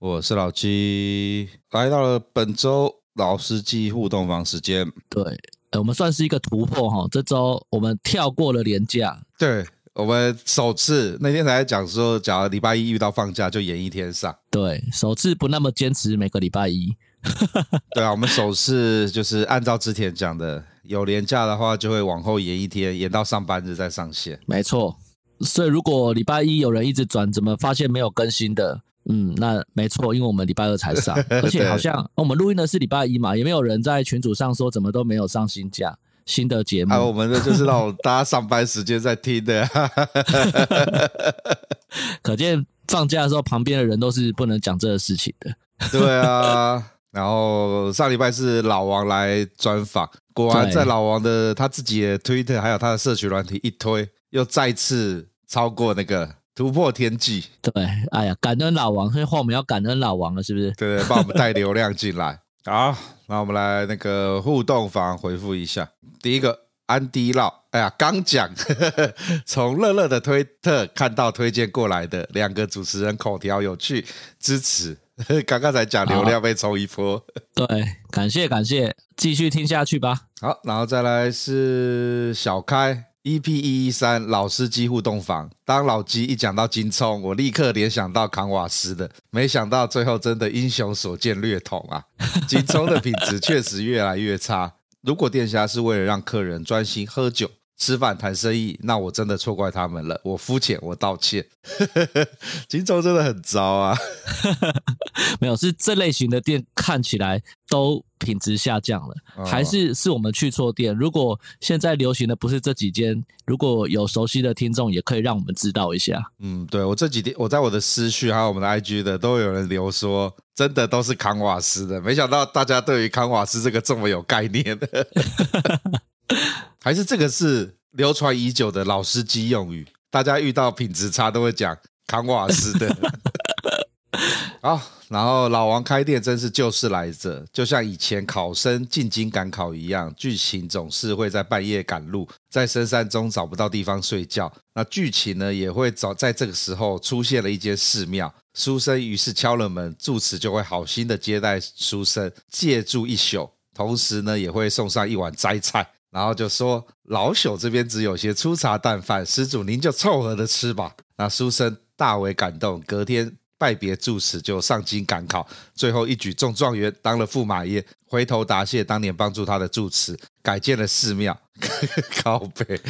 我是老七，来到了本周老司机互动房时间。对，我们算是一个突破哈。这周我们跳过了年假，对，我们首次那天才讲说，假如礼拜一遇到放假就延一天上。对，首次不那么坚持每个礼拜一。对啊，我们首次就是按照之前讲的，有年假的话就会往后延一天，延到上班日再上线。没错，所以如果礼拜一有人一直转，怎么发现没有更新的？嗯，那没错，因为我们礼拜二才上，而且好像我们录音的是礼拜一嘛，也没有人在群组上说怎么都没有上新假新的节目。啊，我们的就是那种大家上班时间在听的，可见放假的时候旁边的人都是不能讲这个事情的。对啊，然后上礼拜是老王来专访，果然在老王的他自己的 Twitter 还有他的社群软体一推，又再次超过那个。突破天际，对，哎呀，感恩老王，所以话我们要感恩老王了，是不是？对对，帮我们带流量 进来。好，那我们来那个互动房回复一下。第一个安迪老，哎呀，刚讲，从乐乐的推特看到推荐过来的两个主持人口条有趣，支持。刚刚才讲流量被冲一波，对，感谢感谢，继续听下去吧。好，然后再来是小开。EP 一一三老司机互动房，当老鸡一讲到金葱，我立刻联想到康瓦斯的，没想到最后真的英雄所见略同啊！金葱的品质确实越来越差。如果店家是为了让客人专心喝酒、吃饭、谈生意，那我真的错怪他们了。我肤浅，我道歉。金葱真的很糟啊！没有，是这类型的店看起来都。品质下降了，还是是我们去错店？如果现在流行的不是这几间，如果有熟悉的听众，也可以让我们知道一下。嗯，对，我这几天我在我的私讯还有我们的 IG 的都有人留说，真的都是康瓦斯的。没想到大家对于康瓦斯这个这么有概念的，还是这个是流传已久的老司机用语，大家遇到品质差都会讲康瓦斯的。好，然后老王开店真是旧事来着，就像以前考生进京赶考一样，剧情总是会在半夜赶路，在深山中找不到地方睡觉。那剧情呢，也会找在这个时候出现了一间寺庙，书生于是敲了门，住持就会好心的接待书生，借住一宿，同时呢也会送上一碗斋菜，然后就说老朽这边只有些粗茶淡饭，施主您就凑合的吃吧。那书生大为感动，隔天。拜别住持，就上京赶考，最后一举中状元，当了驸马爷。回头答谢当年帮助他的住持，改建了寺庙，靠北。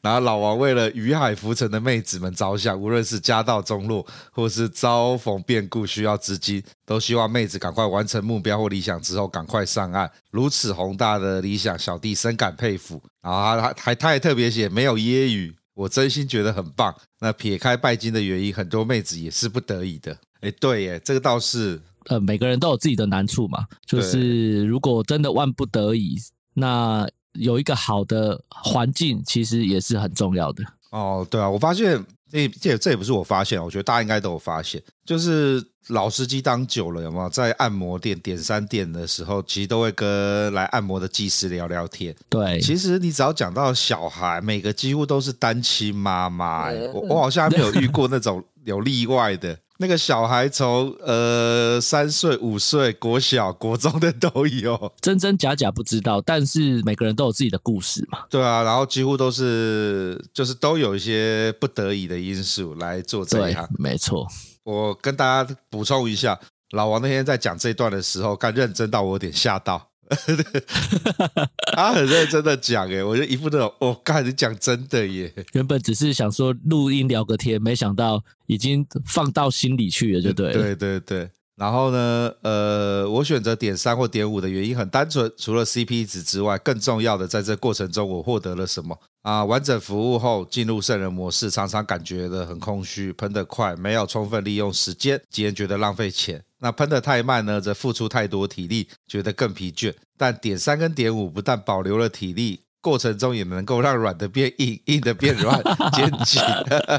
然后老王为了与海浮沉的妹子们着想，无论是家道中落，或是遭逢变故需要资金，都希望妹子赶快完成目标或理想之后赶快上岸。如此宏大的理想，小弟深感佩服。然后他还还他还特别写没有揶揄。我真心觉得很棒。那撇开拜金的原因，很多妹子也是不得已的。哎，对耶，这个倒是，呃，每个人都有自己的难处嘛。就是如果真的万不得已，那有一个好的环境，其实也是很重要的。哦，对啊，我发现。这这这也不是我发现，我觉得大家应该都有发现，就是老司机当久了，有没有在按摩店、点三店的时候，其实都会跟来按摩的技师聊聊天。对，其实你只要讲到小孩，每个几乎都是单亲妈妈，欸，我我好像还没有遇过那种有例外的。那个小孩从呃三岁、五岁、国小、国中的都有，真真假假不知道，但是每个人都有自己的故事嘛。对啊，然后几乎都是就是都有一些不得已的因素来做这一行。没错，我跟大家补充一下，老王那天在讲这一段的时候，刚认真到我有点吓到。他很认真的讲，哎，我就一副那种，哦，刚才你讲真的耶。原本只是想说录音聊个天，没想到已经放到心里去了，就对了。对对对。然后呢，呃，我选择点三或点五的原因很单纯，除了 CP 值之外，更重要的在这过程中我获得了什么啊？完整服务后进入圣人模式，常常感觉的很空虚，喷得快，没有充分利用时间，竟然觉得浪费钱。那喷得太慢呢，则付出太多体力，觉得更疲倦。但点三跟点五不但保留了体力。过程中也能够让软的变硬，硬的变软，肩颈。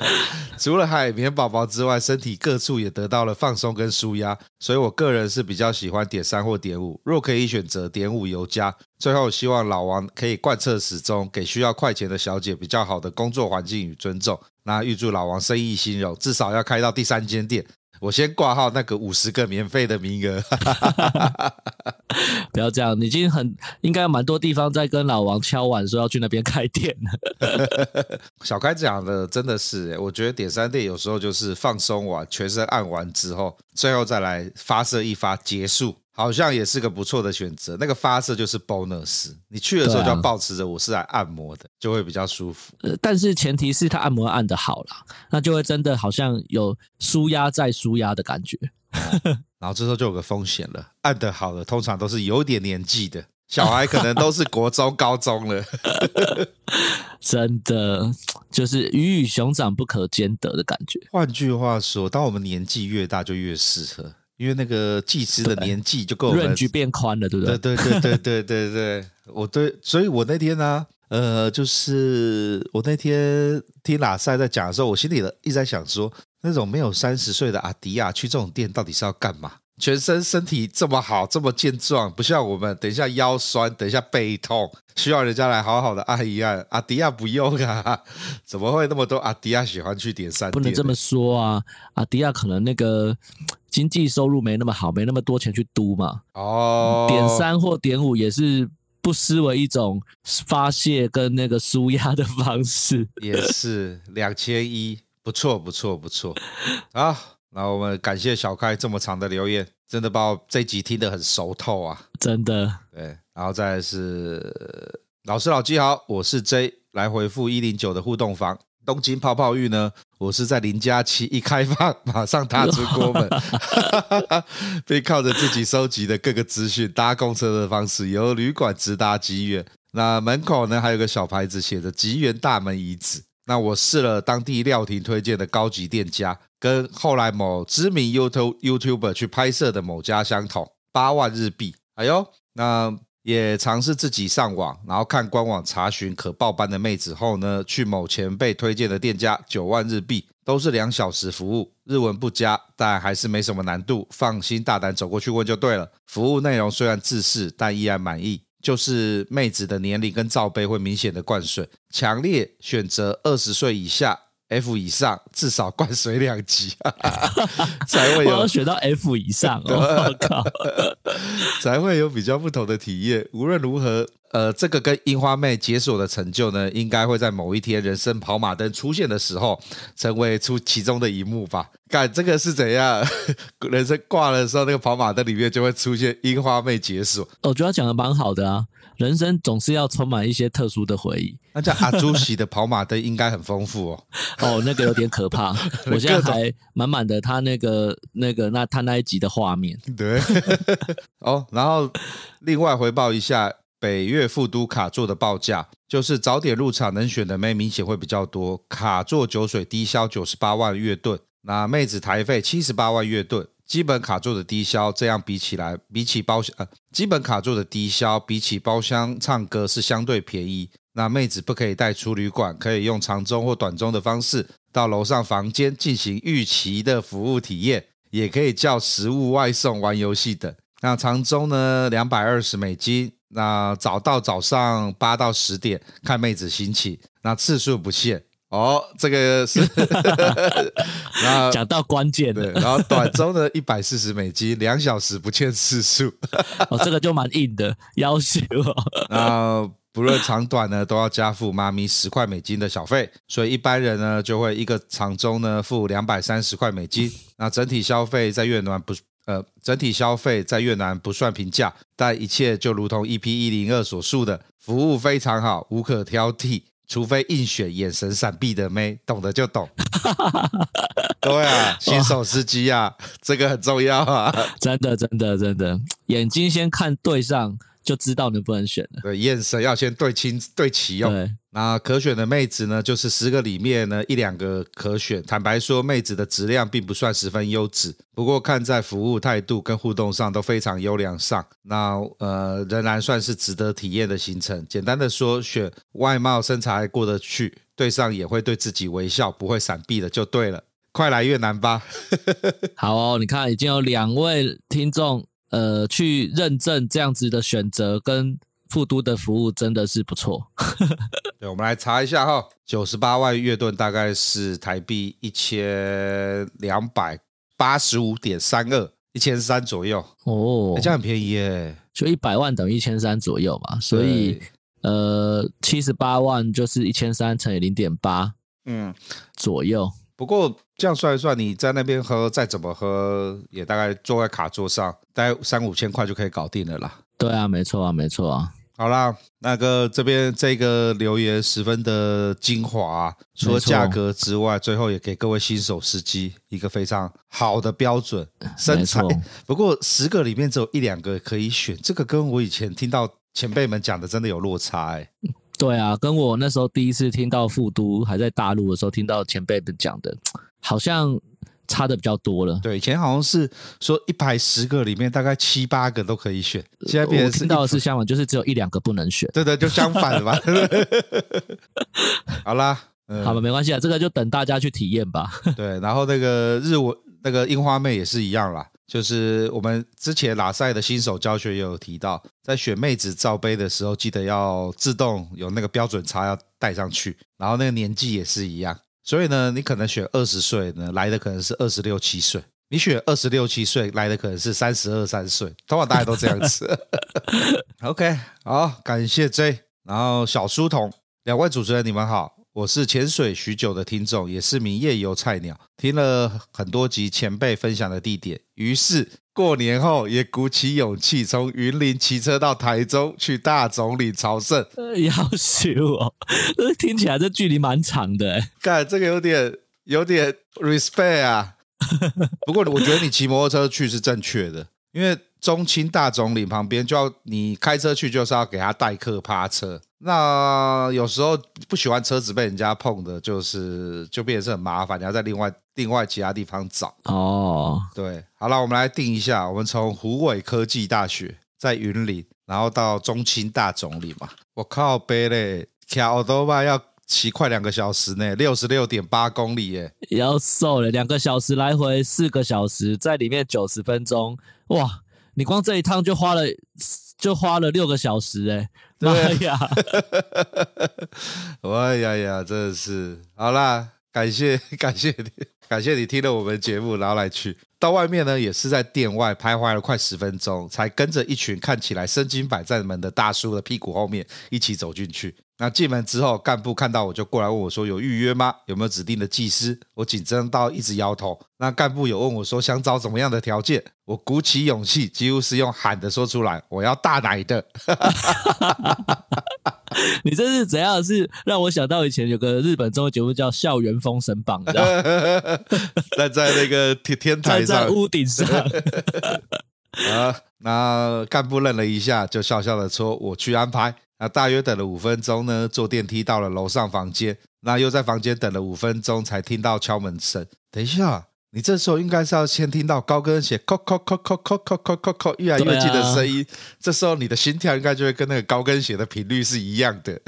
除了海绵宝宝之外，身体各处也得到了放松跟舒压。所以我个人是比较喜欢点三或点五。若可以选择，点五尤佳。最后，希望老王可以贯彻始终，给需要快钱的小姐比较好的工作环境与尊重。那预祝老王生意兴隆，至少要开到第三间店。我先挂号那个五十个免费的名额，不要这样，你已经很应该有蛮多地方在跟老王敲碗说要去那边开店了。小开讲的真的是，我觉得点三店有时候就是放松完，全身按完之后，最后再来发射一发结束。好像也是个不错的选择。那个发射就是 bonus，你去的时候就要保持着我是来按摩的，就会比较舒服。呃，但是前提是他按摩按得好啦，那就会真的好像有舒压再舒压的感觉。然后这时候就有个风险了，按得好的通常都是有点年纪的小孩，可能都是国中、高中了。真的就是鱼与熊掌不可兼得的感觉。换句话说，当我们年纪越大，就越适合。因为那个技师的年纪就够了，范围变宽了，对不对？对对对对对对对，我对，所以我那天呢、啊，呃，就是我那天听拉塞在讲的时候，我心里的一直在想说，那种没有三十岁的阿迪亚去这种店到底是要干嘛？全身身体这么好，这么健壮，不像我们，等一下腰酸，等一下背痛，需要人家来好好的按一按。阿迪亚不用啊，怎么会那么多阿迪亚喜欢去点三？不能这么说啊，阿迪亚可能那个。经济收入没那么好，没那么多钱去嘟嘛。哦，点三或点五也是不失为一种发泄跟那个舒压的方式。也是两千一，不错不错不错。好，那我们感谢小开这么长的留言，真的把我这集听得很熟透啊，真的。对，然后再来是老师老纪好，我是 J 来回复一零九的互动房。东京泡泡浴呢？我是在零假期一开放，马上踏出国门，并靠着自己收集的各个资讯，搭公车的方式由旅馆直达吉原。那门口呢，还有个小牌子写着“吉原大门遗址”。那我试了当地料亭推荐的高级店家，跟后来某知名 YouTube YouTuber 去拍摄的某家相同，八万日币。哎呦，那。也尝试自己上网，然后看官网查询可报班的妹子后呢，去某前辈推荐的店家，九万日币，都是两小时服务，日文不佳，但还是没什么难度，放心大胆走过去问就对了。服务内容虽然自私，但依然满意，就是妹子的年龄跟罩杯会明显的灌水，强烈选择二十岁以下。F 以上至少灌水两级，才会有学到 F 以上哦，我靠，才会有比较不同的体验。无论如何，呃，这个跟樱花妹解锁的成就呢，应该会在某一天人生跑马灯出现的时候，成为出其中的一幕吧。看这个是怎样，人生挂了的时候，那个跑马灯里面就会出现樱花妹解锁。我觉得他讲的蛮好的啊。人生总是要充满一些特殊的回忆。那叫阿朱喜的跑马灯应该很丰富哦。哦，那个有点可怕。我现在还满满的他那个那个那他那一集的画面。对。哦，然后另外回报一下北越副都卡座的报价，就是早点入场能选的妹明显会比较多。卡座酒水低消九十八万月盾，那妹子台费七十八万月盾。基本卡座的低消，这样比起来，比起包厢呃，基本卡座的低消比起包厢唱歌是相对便宜。那妹子不可以带出旅馆，可以用长中或短中的方式到楼上房间进行预期的服务体验，也可以叫食物外送、玩游戏等。那长中呢，两百二十美金。那早到早上八到十点，看妹子心情。那次数不限。哦，这个是，然后讲到关键的，然后短中的一百四十美金，两小时不限次数，哦，这个就蛮硬的要求。那不论长短呢，都要加付妈咪十块美金的小费，所以一般人呢就会一个长中呢付两百三十块美金。那整体消费在越南不呃，整体消费在越南不算平价，但一切就如同 EP 一零二所述的，服务非常好，无可挑剔。除非硬选眼神闪避的妹，懂得就懂。对啊，新手司机啊，这个很重要啊。真的，真的，真的，眼睛先看对上，就知道能不能选了。对，眼神要先对清对齐哦。对，那可选的妹子呢，就是十个里面呢一两个可选。坦白说，妹子的质量并不算十分优质，不过看在服务态度跟互动上都非常优良上，那呃仍然算是值得体验的行程。简单的说，选外貌身材还过得去，对上也会对自己微笑，不会闪避的就对了。快来越南吧！好哦，你看已经有两位听众呃去认证这样子的选择跟。富都的服务真的是不错。对，我们来查一下哈，九十八万月盾大概是台币一千两百八十五点三二，一千三左右哦，欸，这样很便宜耶，就一百万等于一千三左右嘛，所以呃，七十八万就是一千三乘以零点八，嗯，左右。不过这样算一算，你在那边喝再怎么喝，也大概坐在卡座上，大概三五千块就可以搞定了啦。对啊，没错啊，没错啊。好啦，那个这边这个留言十分的精华啊，除了价格之外，最后也给各位新手司机一个非常好的标准身材。不过十个里面只有一两个可以选，这个跟我以前听到前辈们讲的真的有落差哎。对啊，跟我那时候第一次听到富都还在大陆的时候，听到前辈们讲的，好像。差的比较多了，对，以前好像是说一排十个里面大概七八个都可以选，现在变成是听到的是相反，就是只有一两个不能选，对对，就相反了嘛。好啦，嗯、好吧，没关系啊，这个就等大家去体验吧。对，然后那个日文那个樱花妹也是一样啦，就是我们之前拉赛的新手教学也有提到，在选妹子罩杯的时候，记得要自动有那个标准差要带上去，然后那个年纪也是一样。所以呢，你可能选二十岁呢，来的可能是二十六七岁；你选二十六七岁，来的可能是三十二三岁。通常大家都这样子。OK，好，感谢 J，然后小书童，两位主持人，你们好。我是潜水许久的听众，也是名夜游菜鸟，听了很多集前辈分享的地点，于是过年后也鼓起勇气从云林骑车到台中去大总理朝圣。要修哦，这听起来这距离蛮长的。干，这个有点有点 respect 啊。不过我觉得你骑摩托车去是正确的，因为中清大总理旁边就要你开车去，就是要给他代客趴车。那有时候不喜欢车子被人家碰的，就是就变成是很麻烦，你要在另外另外其他地方找哦。对，好了，我们来定一下，我们从湖尾科技大学在云林，然后到中青大总理嘛。我靠，背嘞，骑欧兜拜要骑快两个小时呢，六十六点八公里耶，要瘦了，两个小时来回四个小时，在里面九十分钟，哇，你光这一趟就花了就花了六个小时哎。哎呀，哎呀呀，真的是。好啦，感谢 感谢你，感谢你听了我们节目，然后来去。到外面呢，也是在店外徘徊了快十分钟，才跟着一群看起来身经百战们的大叔的屁股后面一起走进去。那进门之后，干部看到我就过来问我说：“有预约吗？有没有指定的技师？”我紧张到一直摇头。那干部有问我说：“想找怎么样的条件？”我鼓起勇气，几乎是用喊的说出来：“我要大奶的。”你这是怎样？是让我想到以前有个日本综艺节目叫《校园封神榜》，你知道 站在那个天天台上，在屋顶上。啊，那干部愣了一下，就笑笑的说：“我去安排。”那大约等了五分钟呢，坐电梯到了楼上房间，那又在房间等了五分钟，才听到敲门声。等一下，你这时候应该是要先听到高跟鞋“叩叩叩叩叩叩叩叩叩”越来越近的声音，这时候你的心跳应该就会跟那个高跟鞋的频率是一样的。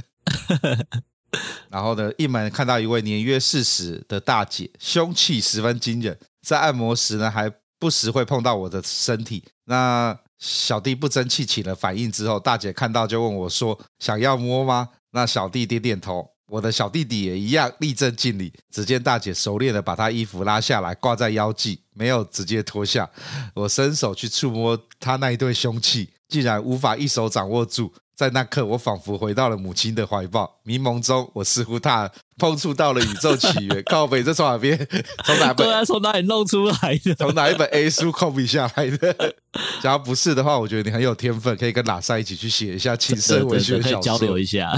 然后呢，一门看到一位年约四十的大姐，凶器十分惊人，在按摩时呢，还不时会碰到我的身体。那小弟不争气起了反应之后，大姐看到就问我说：“想要摸吗？”那小弟点点头。我的小弟弟也一样立正敬礼。只见大姐熟练的把他衣服拉下来挂在腰际，没有直接脱下。我伸手去触摸他那一对凶器，竟然无法一手掌握住。在那刻，我仿佛回到了母亲的怀抱。迷蒙中，我似乎踏碰触到了宇宙起源。靠北，这从哪边？从哪本？对啊，从哪里弄出来的？从哪一本 A 书 copy 下来的？假如不是的话，我觉得你很有天分，可以跟拉萨一起去写一下情色文学小说，交流一下。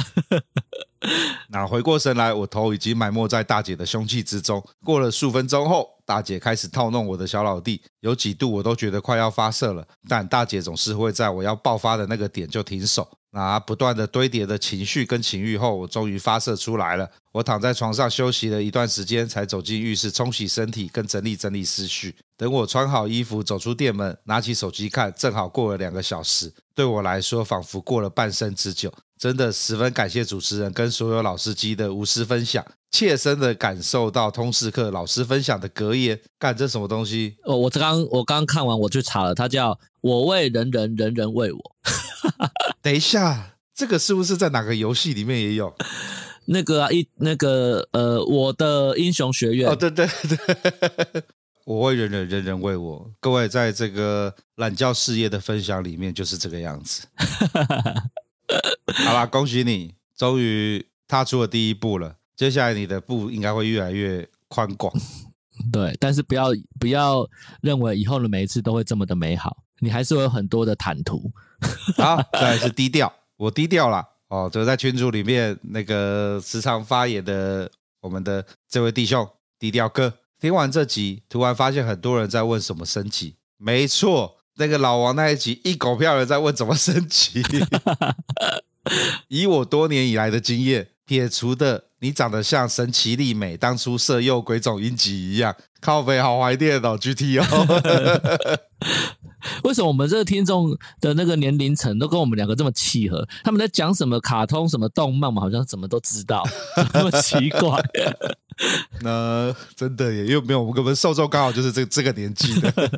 那回过神来，我头已经埋没在大姐的凶器之中。过了数分钟后，大姐开始套弄我的小老弟，有几度我都觉得快要发射了，但大姐总是会在我要爆发的那个点就停手。那不断的堆叠的情绪跟情欲后，我终于发射出来了。我躺在床上休息了一段时间，才走进浴室冲洗身体跟整理整理思绪。等我穿好衣服走出店门，拿起手机看，正好过了两个小时。对我来说，仿佛过了半生之久。真的十分感谢主持人跟所有老司机的无私分享，切身的感受到通识课老师分享的格言。干，这什么东西？哦，我刚我刚看完，我去查了，它叫“我为人人，人人为我”。等一下，这个是不是在哪个游戏里面也有？那个啊，一那个呃，我的英雄学院。哦，对对对，我为人人，人人为我。各位在这个懒觉事业的分享里面，就是这个样子。好啦，恭喜你，终于踏出了第一步了。接下来你的步应该会越来越宽广。对，但是不要不要认为以后的每一次都会这么的美好，你还是会有很多的坦途。好，再来是低调，我低调了哦。就在群组里面那个时常发言的我们的这位弟兄低调哥，听完这集，突然发现很多人在问什么升级。没错，那个老王那一集一狗票人在问怎么升级。以我多年以来的经验，撇除的你长得像神奇丽美当初色诱鬼冢英吉一样，靠北好怀念哦，GTO。为什么我们这个听众的那个年龄层都跟我们两个这么契合？他们在讲什么卡通、什么动漫嘛，好像怎么都知道，这么奇怪。那真的也又没有，我们我们受众刚好就是这这个年纪的。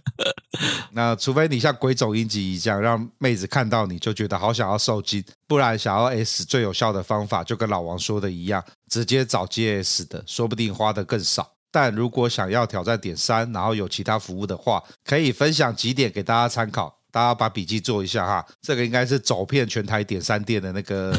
那除非你像鬼冢英吉一样，让妹子看到你就觉得好想要受精，不然想要 S 最有效的方法，就跟老王说的一样，直接找接 S 的，说不定花的更少。但如果想要挑战点三，然后有其他服务的话，可以分享几点给大家参考，大家把笔记做一下哈。这个应该是走遍全台点三店的那个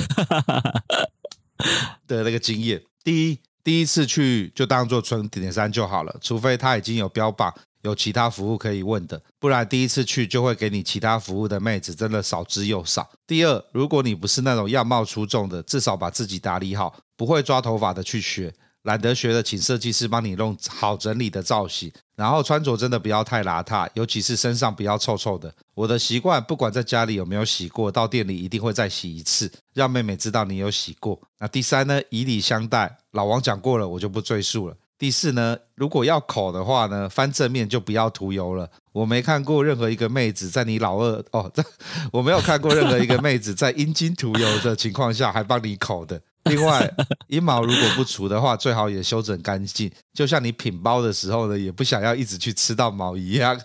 的那个经验。第一，第一次去就当做纯点三就好了，除非他已经有标榜有其他服务可以问的，不然第一次去就会给你其他服务的妹子真的少之又少。第二，如果你不是那种样貌出众的，至少把自己打理好，不会抓头发的去学。懒得学的，请设计师帮你弄好整理的造型，然后穿着真的不要太邋遢，尤其是身上不要臭臭的。我的习惯，不管在家里有没有洗过，到店里一定会再洗一次，让妹妹知道你有洗过。那第三呢，以礼相待，老王讲过了，我就不赘述了。第四呢，如果要口的话呢，翻正面就不要涂油了。我没看过任何一个妹子在你老二哦，这 我没有看过任何一个妹子在阴茎涂油的情况下还帮你口的。另外，阴毛如果不除的话，最好也修整干净。就像你品包的时候呢，也不想要一直去吃到毛一样。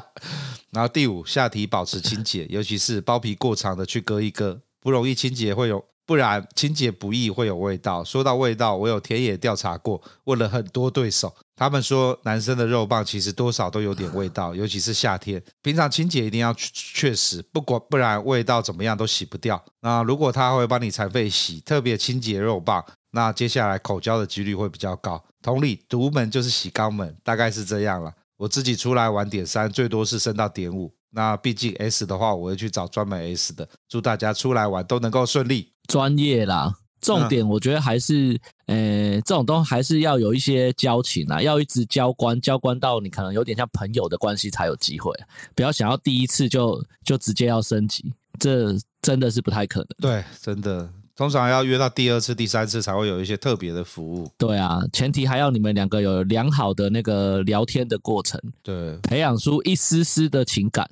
然后第五，下体保持清洁，尤其是包皮过长的去割一割，不容易清洁会有，不然清洁不易会有味道。说到味道，我有田野调查过，问了很多对手。他们说，男生的肉棒其实多少都有点味道，尤其是夏天。平常清洁一定要确实，不管不然味道怎么样都洗不掉。那如果他会帮你残废洗，特别清洁肉棒，那接下来口交的几率会比较高。同理，独门就是洗肛门，大概是这样了。我自己出来玩点三，最多是升到点五。那毕竟 S 的话，我会去找专门 S 的。祝大家出来玩都能够顺利，专业啦。重点我觉得还是，呃，这种东西还是要有一些交情啊，要一直交关，交关到你可能有点像朋友的关系才有机会，不要想要第一次就就直接要升级，这真的是不太可能。对，真的，通常要约到第二次、第三次才会有一些特别的服务。对啊，前提还要你们两个有良好的那个聊天的过程，对，培养出一丝丝的情感。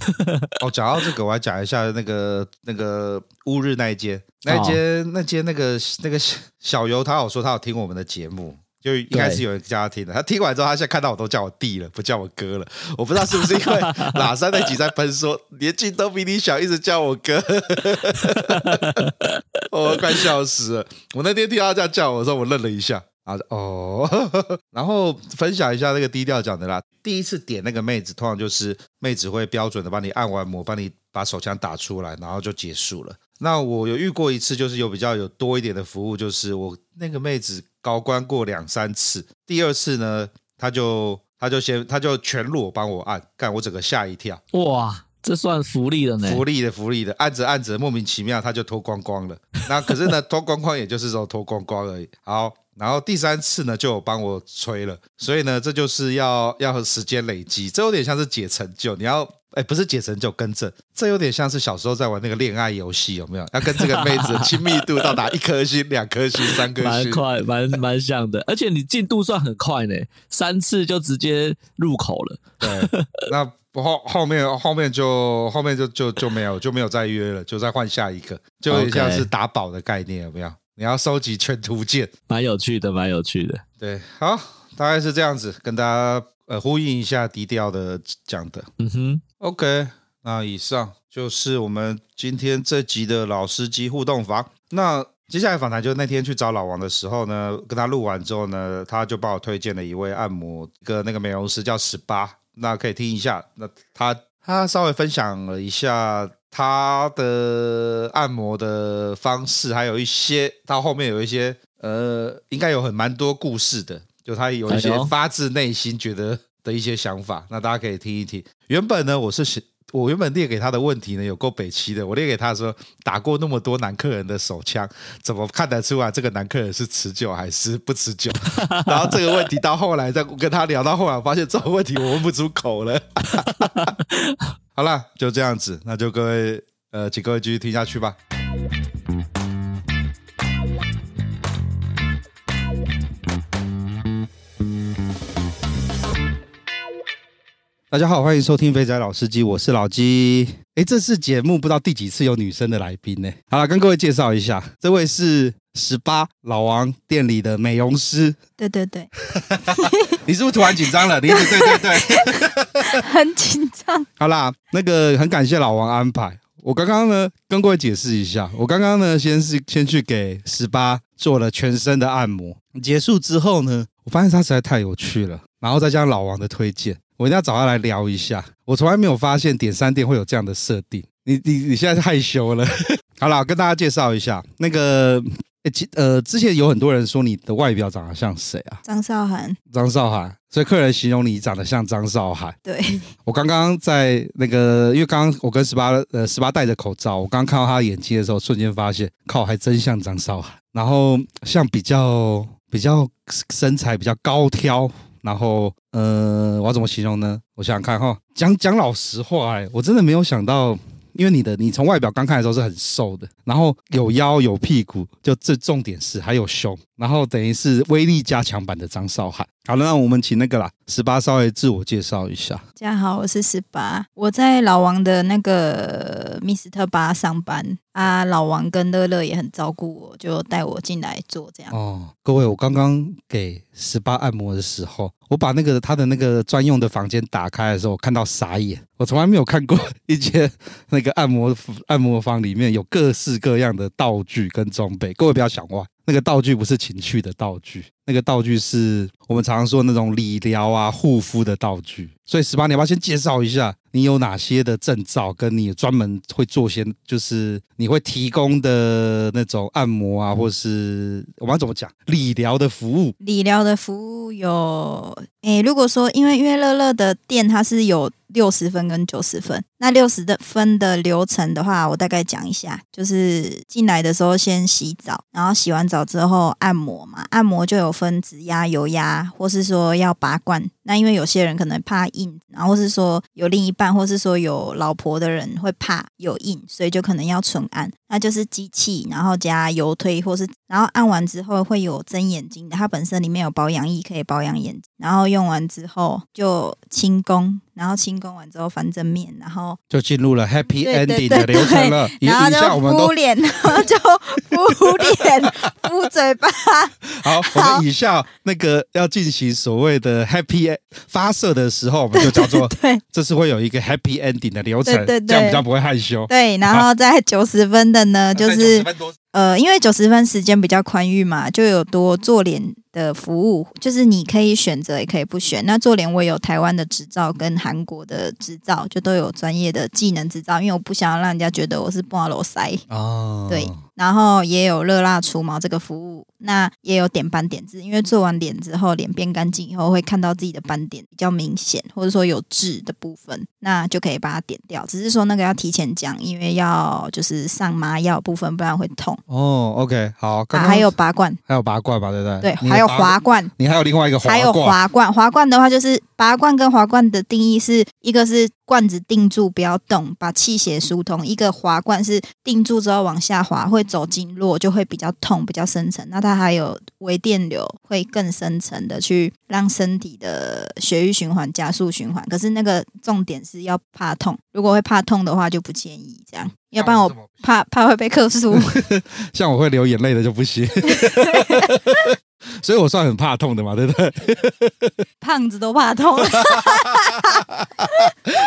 哦，讲到这个，我要讲一下那个那个乌日那一间，那一间、哦、那间那个那个小游，他有说他有听我们的节目，就应该是有人叫他听的。他听完之后，他现在看到我都叫我弟了，不叫我哥了。我不知道是不是因为 喇三那集在喷说年纪都比你小，一直叫我哥，我快笑死了。我那天听到他这样叫我的时候，我愣了一下。啊哦，然后分享一下那个低调讲的啦。第一次点那个妹子，通常就是妹子会标准的帮你按完摩，帮你把手枪打出来，然后就结束了。那我有遇过一次，就是有比较有多一点的服务，就是我那个妹子高关过两三次，第二次呢，她就她就先她就全裸帮我按，干我整个吓一跳。哇，这算福利了呢？福利的福利的，按着按着莫名其妙她就脱光光了。那可是呢，脱光光也就是说脱光光而已。好。然后第三次呢就有帮我吹了，所以呢这就是要要时间累积，这有点像是解成就，你要哎不是解成就更正，这有点像是小时候在玩那个恋爱游戏，有没有？要跟这个妹子亲密度到达一颗星、两颗星、三颗星，蛮快，蛮蛮像的，而且你进度算很快呢，三次就直接入口了。对，那后后面后面就后面就就就没有就没有再约了，就再换下一个，就有点像是打宝的概念，有没有？你要收集全图鉴，蛮有趣的，蛮有趣的。对，好，大概是这样子，跟大家呃呼应一下低调的讲的。嗯哼，OK，那以上就是我们今天这集的老司机互动房。那接下来访谈就是那天去找老王的时候呢，跟他录完之后呢，他就帮我推荐了一位按摩一个那个美容师叫十八，那可以听一下。那他他稍微分享了一下。他的按摩的方式，还有一些到后面有一些呃，应该有很蛮多故事的，就他有一些发自内心觉得的一些想法，那大家可以听一听。原本呢，我是写我原本列给他的问题呢，有够北七的，我列给他说，打过那么多男客人的手枪，怎么看得出来这个男客人是持久还是不持久？然后这个问题到后来再跟他聊到后来，发现这个问题我问不出口了。好了，就这样子，那就各位，呃，请各位继续听下去吧。大家好，欢迎收听肥仔老司机，我是老鸡。哎，这次节目不知道第几次有女生的来宾呢？好了，跟各位介绍一下，这位是十八老王店里的美容师。对对对，你是不是突然紧张了？你对对对，很紧张。好啦，那个很感谢老王安排。我刚刚呢跟各位解释一下，我刚刚呢先是先去给十八做了全身的按摩，结束之后呢，我发现他实在太有趣了，然后再加上老王的推荐。我一定要找他来聊一下。我从来没有发现点三店会有这样的设定。你你你现在是害羞了。好了，跟大家介绍一下，那个呃，之前有很多人说你的外表长得像谁啊？张韶涵。张韶涵，所以客人形容你长得像张韶涵。对。我刚刚在那个，因为刚刚我跟十八呃十八戴着口罩，我刚刚看到他的眼睛的时候，瞬间发现，靠，还真像张韶涵。然后像比较比较身材比较高挑。然后，呃，我要怎么形容呢？我想想看哈，讲讲老实话，哎，我真的没有想到，因为你的你从外表刚看的时候是很瘦的，然后有腰有屁股，就这重点是还有胸，然后等于是威力加强版的张韶涵。好了，那我们请那个啦，十八稍微自我介绍一下。大家好，我是十八，我在老王的那个密斯特巴上班啊。老王跟乐乐也很照顾我，就带我进来做这样。哦，各位，我刚刚给十八按摩的时候，我把那个他的那个专用的房间打开的时候，我看到傻眼。我从来没有看过一间那个按摩按摩房里面有各式各样的道具跟装备。各位不要想歪。那个道具不是情趣的道具，那个道具是我们常说那种理疗啊、护肤的道具。所以十八，你要不要先介绍一下你有哪些的证照，跟你专门会做些，就是你会提供的那种按摩啊，或是我们要怎么讲理疗的服务？理疗的服务有，诶，如果说因为因为乐乐的店它是有。六十分跟九十分，那六十的分的流程的话，我大概讲一下，就是进来的时候先洗澡，然后洗完澡之后按摩嘛，按摩就有分指压、油压，或是说要拔罐。那因为有些人可能怕硬，然后是说有另一半，或是说有老婆的人会怕有硬，所以就可能要纯按，那就是机器，然后加油推，或是然后按完之后会有睁眼睛的，它本身里面有保养液可以保养眼睛，然后用完之后就清宫。然后清宫完之后翻正面，然后就进入了 Happy Ending 的流程了。然后就敷脸，然后就敷脸、敷嘴巴。好，我们以下那个要进行所谓的 Happy 发射的时候，我们就叫做 对，这是会有一个 Happy Ending 的流程，对对对，这样比较不会害羞。对，然后在九十分的呢，就是呃，因为九十分时间比较宽裕嘛，就有多做脸。的服务，就是你可以选择，也可以不选。那做脸我有台湾的执照跟韩国的执照，就都有专业的技能执照，因为我不想要让人家觉得我是半裸塞哦，对。然后也有热蜡除毛这个服务，那也有点斑点痣，因为做完脸之后，脸变干净以后会看到自己的斑点比较明显，或者说有痣的部分，那就可以把它点掉。只是说那个要提前讲，因为要就是上麻药部分，不然会痛。哦，OK，好。刚刚啊，还有拔罐，还有拔罐吧，对不对？对，还有滑罐。你还有另外一个滑罐。还有滑罐，滑罐的话就是拔罐跟滑罐的定义是一个是罐子定住不要动，把气血疏通；一个滑罐是定住之后往下滑，会走经络，就会比较痛，比较深层。那它还有微电流，会更深层的去让身体的血液循环加速循环。可是那个重点是要怕痛，如果会怕痛的话就不建议这样，要不然我怕怕会被克诉。像我会流眼泪的就不行。所以我算很怕痛的嘛，对不对？胖子都怕痛。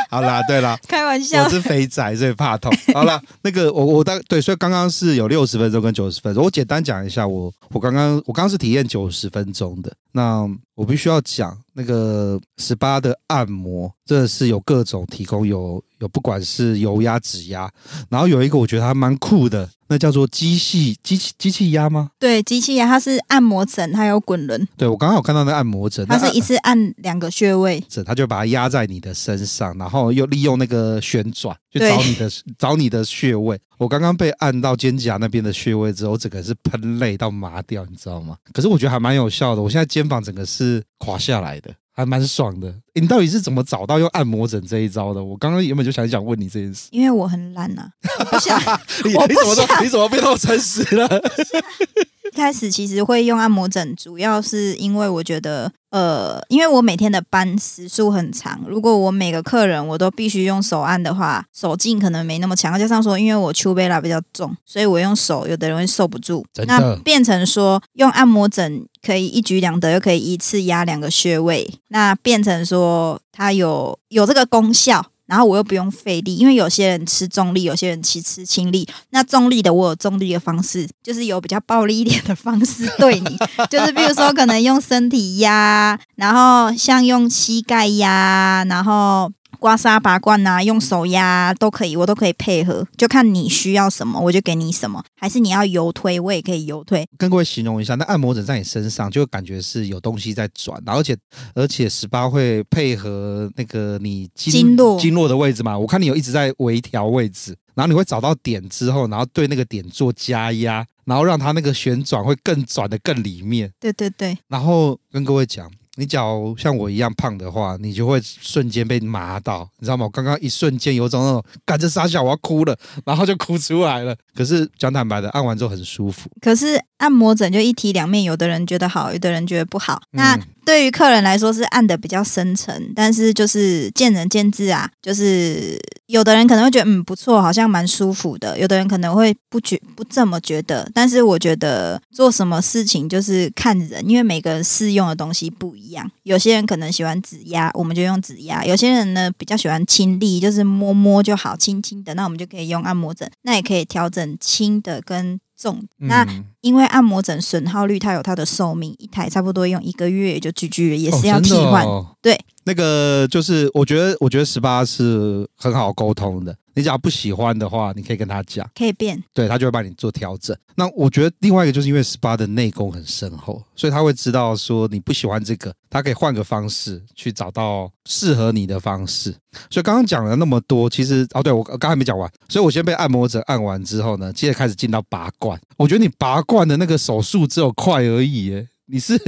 好啦，对啦，开玩笑，我是肥仔，所以怕痛。好啦，那个我我大对，所以刚刚是有六十分钟跟九十分钟，我简单讲一下我，我我刚刚我刚刚是体验九十分钟的，那我必须要讲那个 SPA 的按摩，真的是有各种提供，有有不管是油压、指压，然后有一个我觉得还蛮酷的。那叫做机器机器机器压吗？对，机器压，它是按摩枕，它有滚轮。对，我刚刚有看到那个按摩枕，它是一次按两个穴位，它就把它压在你的身上，然后又利用那个旋转去找你的 找你的穴位。我刚刚被按到肩胛那边的穴位之后，我整个是喷泪到麻掉，你知道吗？可是我觉得还蛮有效的，我现在肩膀整个是垮下来的。还蛮爽的，你到底是怎么找到用按摩枕这一招的？我刚刚原本就想想问你这件事，因为我很懒呐、啊，我不想，你我不想你怎么都你怎么变那么诚实了？一开始其实会用按摩枕，主要是因为我觉得，呃，因为我每天的班时数很长，如果我每个客人我都必须用手按的话，手劲可能没那么强。加上说，因为我丘贝拉比较重，所以我用手，有的人会受不住。那变成说用按摩枕可以一举两得，又可以一次压两个穴位，那变成说它有有这个功效。然后我又不用费力，因为有些人吃重力，有些人吃吃轻力。那重力的我有重力的方式，就是有比较暴力一点的方式对你，就是比如说可能用身体压，然后像用膝盖压，然后。刮痧拔罐呐、啊，用手压都可以，我都可以配合，就看你需要什么，我就给你什么。还是你要油推，我也可以油推。跟各位形容一下，那按摩枕在你身上，就感觉是有东西在转，而且而且 SPA 会配合那个你经经络经络的位置嘛。我看你有一直在微调位置，然后你会找到点之后，然后对那个点做加压，然后让它那个旋转会更转的更里面。对对对。然后跟各位讲。你脚像我一样胖的话，你就会瞬间被麻到，你知道吗？我刚刚一瞬间有种那种，赶着傻笑我要哭了，然后就哭出来了。可是讲坦白的，按完之后很舒服。可是按摩枕就一体两面，有的人觉得好，有的人觉得不好。那对于客人来说是按得比较深层，但是就是见仁见智啊。就是有的人可能会觉得嗯不错，好像蛮舒服的；有的人可能会不觉不这么觉得。但是我觉得做什么事情就是看人，因为每个人适用的东西不一样。有些人可能喜欢指压，我们就用指压；有些人呢比较喜欢轻力，就是摸摸就好，轻轻的，那我们就可以用按摩枕。那也可以调整轻的跟重。那因为按摩枕损耗率它有它的寿命，一台差不多用一个月就 GG 了，也是要替换。哦哦、对，那个就是我觉得，我觉得 SPA 是很好沟通的。你只要不喜欢的话，你可以跟他讲，可以变，对，他就会帮你做调整。那我觉得另外一个就是因为 SPA 的内功很深厚，所以他会知道说你不喜欢这个，他可以换个方式去找到适合你的方式。所以刚刚讲了那么多，其实哦，对，我刚刚还没讲完，所以我先被按摩者按完之后呢，接着开始进到拔罐。我觉得你拔罐的那个手速只有快而已，耶。你是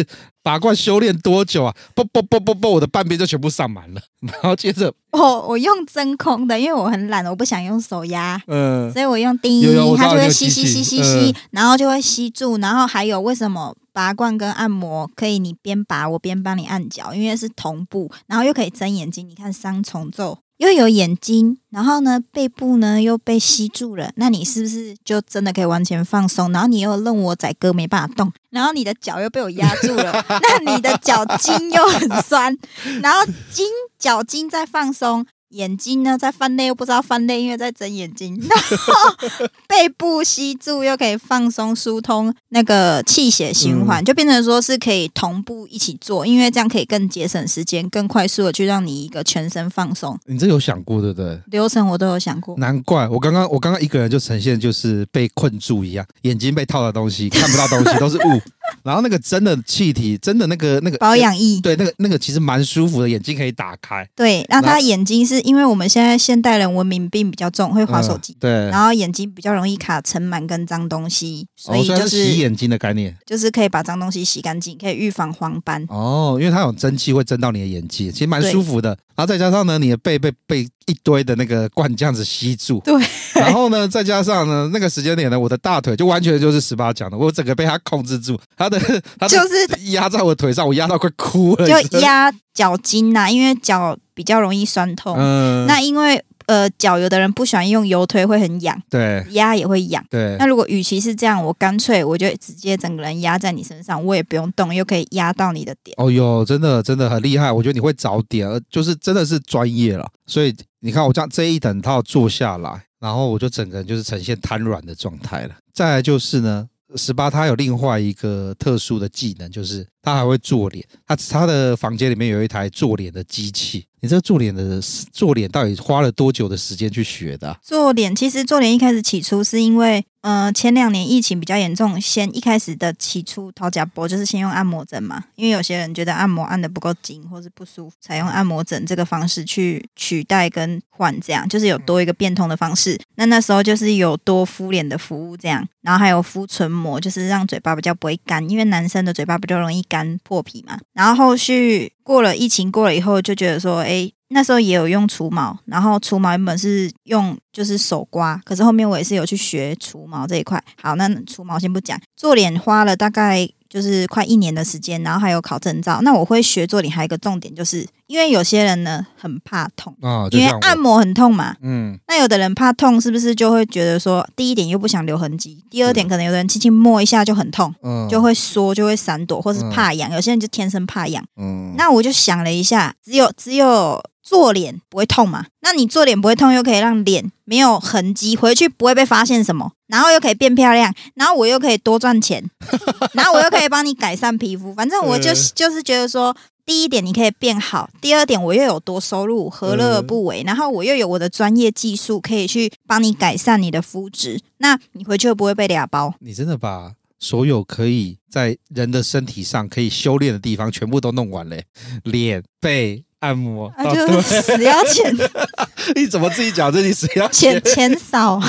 拔罐修炼多久啊？啵啵啵啵啵，我的半边就全部上满了。然后接着，我我用真空的，因为我很懒，我不想用手压，嗯，所以我用叮，有有它就会吸吸吸吸吸，嗯、然后就会吸住。然后还有为什么拔罐跟按摩可以你边拔我边帮你按脚？因为是同步，然后又可以睁眼睛。你看三重奏。又有眼睛，然后呢，背部呢又被吸住了，那你是不是就真的可以完全放松？然后你又任我宰割没办法动，然后你的脚又被我压住了，那你的脚筋又很酸，然后筋脚筋在放松，眼睛呢在翻泪又不知道翻泪，因为在睁眼睛，然后背部吸住又可以放松疏通那个气血循环，嗯、就变成说是可以同步一起做，因为这样可以更节省时间，更快速的去让你一个全身放松。你这有想过对不对？流程我都有想过，难怪我刚刚我刚刚一个人就呈现就是被困住一样，眼睛被套的东西看不到东西，都是雾。然后那个真的气体，真的那个那个保养液，对，那个那个其实蛮舒服的，眼睛可以打开。对，那他眼睛是因为我们现在现代人文明病比较重，会划手机，对，然后眼睛比较容易卡尘螨跟脏东西，所以就是洗眼睛的概念，就是可以把脏东西洗干净，可以预防黄斑。哦，因为它有蒸汽会蒸到你的眼睛，其实蛮舒服的。然后再加上呢，你的背被被一堆的那个罐这样子吸住，对。然后呢，再加上呢，那个时间点呢，我的大腿就完全就是十八讲的，我整个被他控制住，他的他就是压在我腿上，我压到快哭了。就压脚筋呐，因为脚比较容易酸痛。嗯。那因为。呃，脚有的人不喜欢用油推，会很痒。对，压也会痒。对，那如果与其是这样，我干脆我就直接整个人压在你身上，我也不用动，又可以压到你的点。哦哟，真的真的很厉害，我觉得你会找点，就是真的是专业了。所以你看，我这样这一整套做下来，然后我就整个人就是呈现瘫软的状态了。再来就是呢，十八他有另外一个特殊的技能，就是他还会做脸。他他的房间里面有一台做脸的机器。你这个做脸的做脸到底花了多久的时间去学的？做脸其实做脸一开始起初是因为，呃，前两年疫情比较严重，先一开始的起初掏假波就是先用按摩枕嘛，因为有些人觉得按摩按得不够紧或是不舒服，采用按摩枕这个方式去取代跟换，这样就是有多一个变通的方式。那那时候就是有多敷脸的服务这样，然后还有敷唇膜，就是让嘴巴比较不会干，因为男生的嘴巴比较容易干破皮嘛。然后后续。过了疫情过了以后，就觉得说，哎，那时候也有用除毛，然后除毛原本是用就是手刮，可是后面我也是有去学除毛这一块。好，那除毛先不讲，做脸花了大概。就是快一年的时间，然后还有考证照。那我会学做脸，还有一个重点，就是因为有些人呢很怕痛啊，因为按摩很痛嘛。嗯，那有的人怕痛，是不是就会觉得说，第一点又不想留痕迹，第二点可能有的人轻轻摸一下就很痛，嗯，就会缩，就会闪躲，或是怕痒。有些人就天生怕痒。嗯，那我就想了一下，只有只有。做脸不会痛嘛？那你做脸不会痛，又可以让脸没有痕迹，回去不会被发现什么，然后又可以变漂亮，然后我又可以多赚钱，然后我又可以帮你改善皮肤。反正我就就是觉得说，第一点你可以变好，第二点我又有多收入，何乐而不为？然后我又有我的专业技术，可以去帮你改善你的肤质，那你回去又不会被俩包。你真的把所有可以在人的身体上可以修炼的地方全部都弄完了，脸、背。按摩啊，就是死要钱。你怎么自己讲自己死要钱？钱钱少。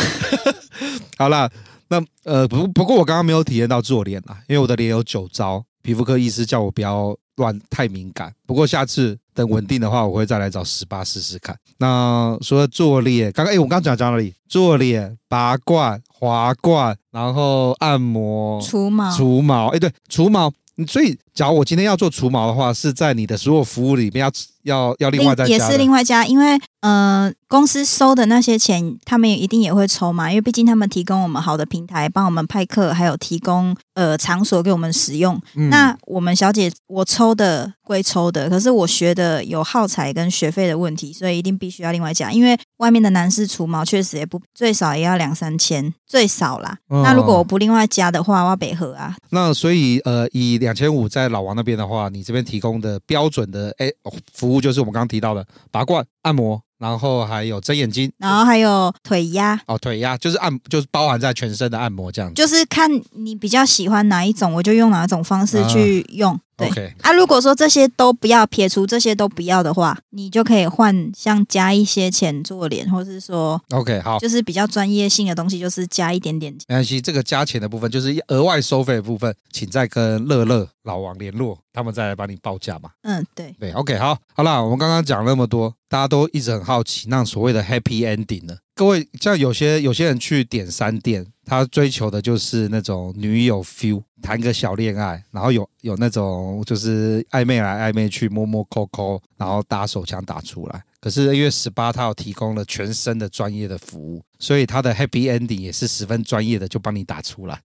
好了，那呃不不过我刚刚没有体验到做脸啊，因为我的脸有九招，皮肤科医师叫我不要乱太敏感。不过下次等稳定的话，我会再来找十八试试看。那说做脸，刚刚哎，我刚刚讲讲哪里？做脸、拔罐、滑罐，然后按摩、除毛、除毛。哎，对，除毛。所以，假如我今天要做除毛的话，是在你的所有服务里面要要要另外再加，也是另外加，因为呃，公司收的那些钱，他们也一定也会抽嘛，因为毕竟他们提供我们好的平台，帮我们派客，还有提供呃场所给我们使用。嗯、那我们小姐，我抽的归抽的，可是我学的有耗材跟学费的问题，所以一定必须要另外加，因为外面的男士除毛确实也不最少也要两三千，最少啦。哦、那如果我不另外加的话，我要北河啊。那所以呃，以两千五在老王那边的话，你这边提供的标准的哎服务就是我们刚刚提到的拔罐、按摩。然后还有睁眼睛，然后还有腿压哦，腿压就是按，就是包含在全身的按摩这样子，就是看你比较喜欢哪一种，我就用哪种方式去用。啊对 Okay. 啊，如果说这些都不要，撇除这些都不要的话，你就可以换像加一些钱做脸，或是说，OK，好，就是比较专业性的东西，就是加一点点钱。没关系，这个加钱的部分就是额外收费的部分，请再跟乐乐老王联络，他们再来帮你报价嘛。嗯，对，对，OK，好，好啦，我们刚刚讲那么多，大家都一直很好奇，那所谓的 Happy Ending 呢？各位，像有些有些人去点三店。他追求的就是那种女友 feel，谈个小恋爱，然后有有那种就是暧昧来暧昧去，摸摸抠抠，然后打手枪打出来。可是因为十八它有提供了全身的专业的服务，所以他的 Happy Ending 也是十分专业的，就帮你打出来。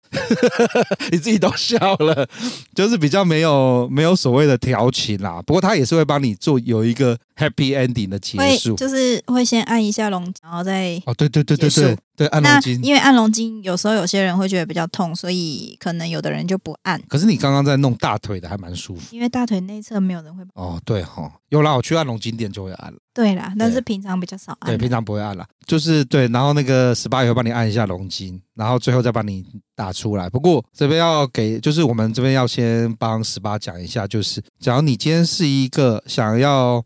你自己都笑了，就是比较没有没有所谓的调情啦。不过他也是会帮你做有一个 Happy Ending 的结束，就是会先按一下龙，然后再哦，对对对对对对，按龙筋。因为按龙筋有时候有些人会觉得比较痛，所以可能有的人就不按。可是你刚刚在弄大腿的还蛮舒服，因为大腿内侧没有人会哦，对哈、哦，有啦，我去按龙筋店就会按了。对啦，但是平常比较少按。对，平常不会按啦，就是对，然后那个十八也会帮你按一下龙筋，然后最后再帮你打出来。不过这边要给，就是我们这边要先帮十八讲一下，就是假如你今天是一个想要，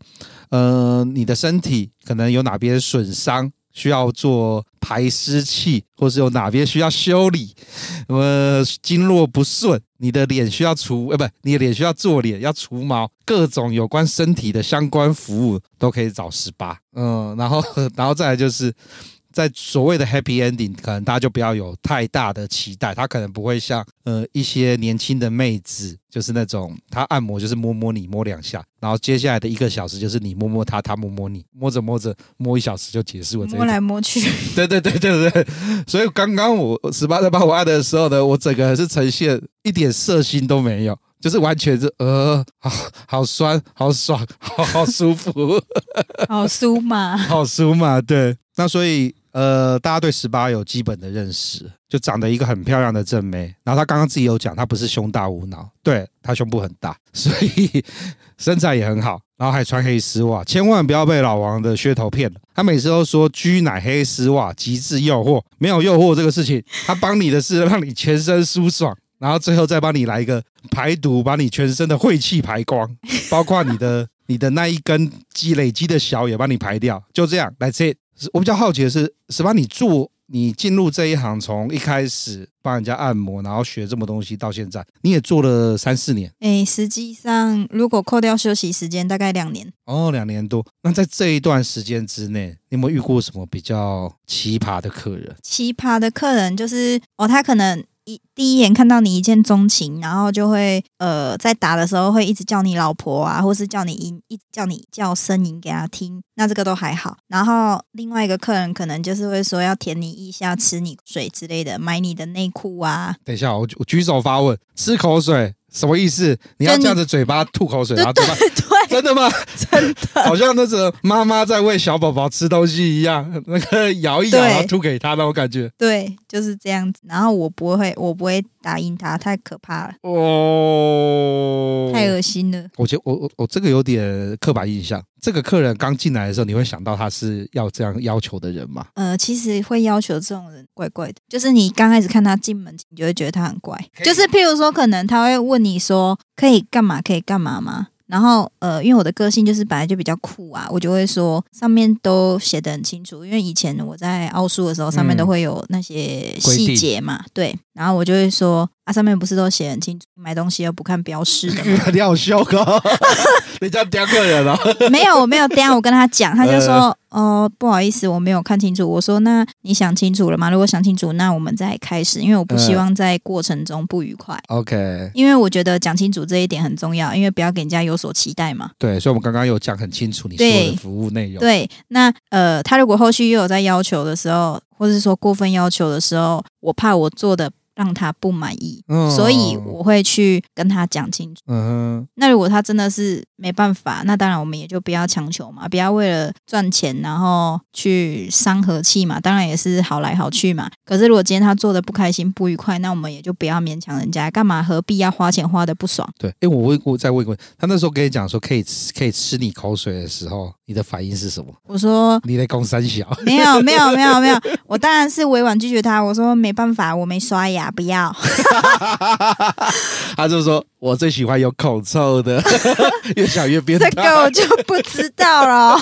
呃，你的身体可能有哪边损伤。需要做排湿器，或是有哪边需要修理，什么经络不顺，你的脸需要除，呃，不，你的脸需要做脸，要除毛，各种有关身体的相关服务都可以找十八，嗯，然后，然后再来就是。在所谓的 happy ending，可能大家就不要有太大的期待，他可能不会像呃一些年轻的妹子，就是那种他按摩就是摸摸你摸两下，然后接下来的一个小时就是你摸摸他，他摸摸你，摸着摸着摸一小时就结束了。摸来摸去。对对对对对。所以刚刚我十八在帮我按的时候呢，我整个是呈现一点色心都没有，就是完全是呃好好酸好爽好好舒服，好酥嘛，好酥嘛，对。那所以。呃，大家对十八有基本的认识，就长得一个很漂亮的正妹。然后她刚刚自己有讲，她不是胸大无脑，对，她胸部很大，所以身材也很好。然后还穿黑丝袜，千万不要被老王的噱头骗了。他每次都说居奶黑丝袜极致诱惑，没有诱惑这个事情，他帮你的是让你全身舒爽，然后最后再帮你来一个排毒，把你全身的晦气排光，包括你的你的那一根积累积的小也帮你排掉。就这样，That's it。我比较好奇的是，十八，你做你进入这一行，从一开始帮人家按摩，然后学这么东西，到现在你也做了三四年。哎，实际上如果扣掉休息时间，大概两年。哦，两年多。那在这一段时间之内，你有没有遇过什么比较奇葩的客人？奇葩的客人就是哦，他可能。一第一眼看到你一见钟情，然后就会呃，在打的时候会一直叫你老婆啊，或是叫你音，一直叫你叫声音给他听，那这个都还好。然后另外一个客人可能就是会说要舔你一下、吃你水之类的，买你的内裤啊。等一下，我我举手发问，吃口水什么意思？你要这样子嘴巴吐口水，然后嘴巴。真的吗？真的，好像那种妈妈在喂小宝宝吃东西一样，那个摇一摇，然后吐给他那种感觉。对，就是这样子。然后我不会，我不会答应他，太可怕了。哦，太恶心了。我觉得我我我这个有点刻板印象。这个客人刚进来的时候，你会想到他是要这样要求的人吗？呃，其实会要求这种人怪怪的，就是你刚开始看他进门，你就会觉得他很怪。就是譬如说，可能他会问你说，可以干嘛？可以干嘛吗？然后，呃，因为我的个性就是本来就比较酷啊，我就会说上面都写的很清楚。因为以前我在奥数的时候，上面都会有那些细节嘛，嗯、对。然后我就会说，啊，上面不是都写很清楚，买东西又不看标识的吗？你好笑啊！你这样刁客人了？没有，我没有刁，我跟他讲，他就说，呃，不好意思，我没有看清楚。我说，那你想清楚了吗？如果想清楚，那我们再开始，因为我不希望在过程中不愉快。呃、OK，因为我觉得讲清楚这一点很重要，因为不要给人家有所期待嘛。对，所以我们刚刚有讲很清楚你说的服务内容。对，对，那呃，他如果后续又有在要求的时候，或者是说过分要求的时候，我怕我做的。让他不满意，哦、所以我会去跟他讲清楚。嗯哼，那如果他真的是没办法，那当然我们也就不要强求嘛，不要为了赚钱然后去伤和气嘛。当然也是好来好去嘛。可是如果今天他做的不开心不愉快，那我们也就不要勉强人家，干嘛何必要花钱花的不爽？对，哎，我问，我再问一问，他那时候跟你讲说可以可以吃你口水的时候，你的反应是什么？我说你在公三小？没有没有没有没有，我当然是委婉拒绝他。我说没办法，我没刷牙。不要，他就说：“我最喜欢有口臭的，越想越变态。”这个我就不知道了。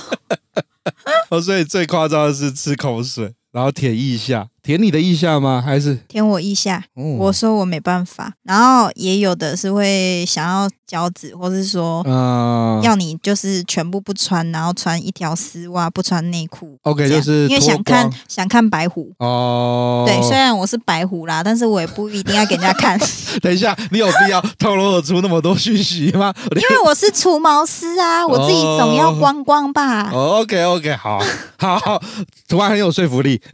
我，所以最夸张的是吃口水，然后舔一下，填你的意下吗？还是填我意下？哦我说我没办法，然后也有的是会想要脚趾，或是说嗯要你就是全部不穿，然后穿一条丝袜，不穿内裤。OK，就是因为想看想看白虎。哦，对，虽然我是白虎啦，但是我也不一定要给人家看，等一下，你有必要透露得出那么多讯息吗？因为我是除毛师啊，我自己总要光光吧。哦，OK OK，好好好，突然很有说服力。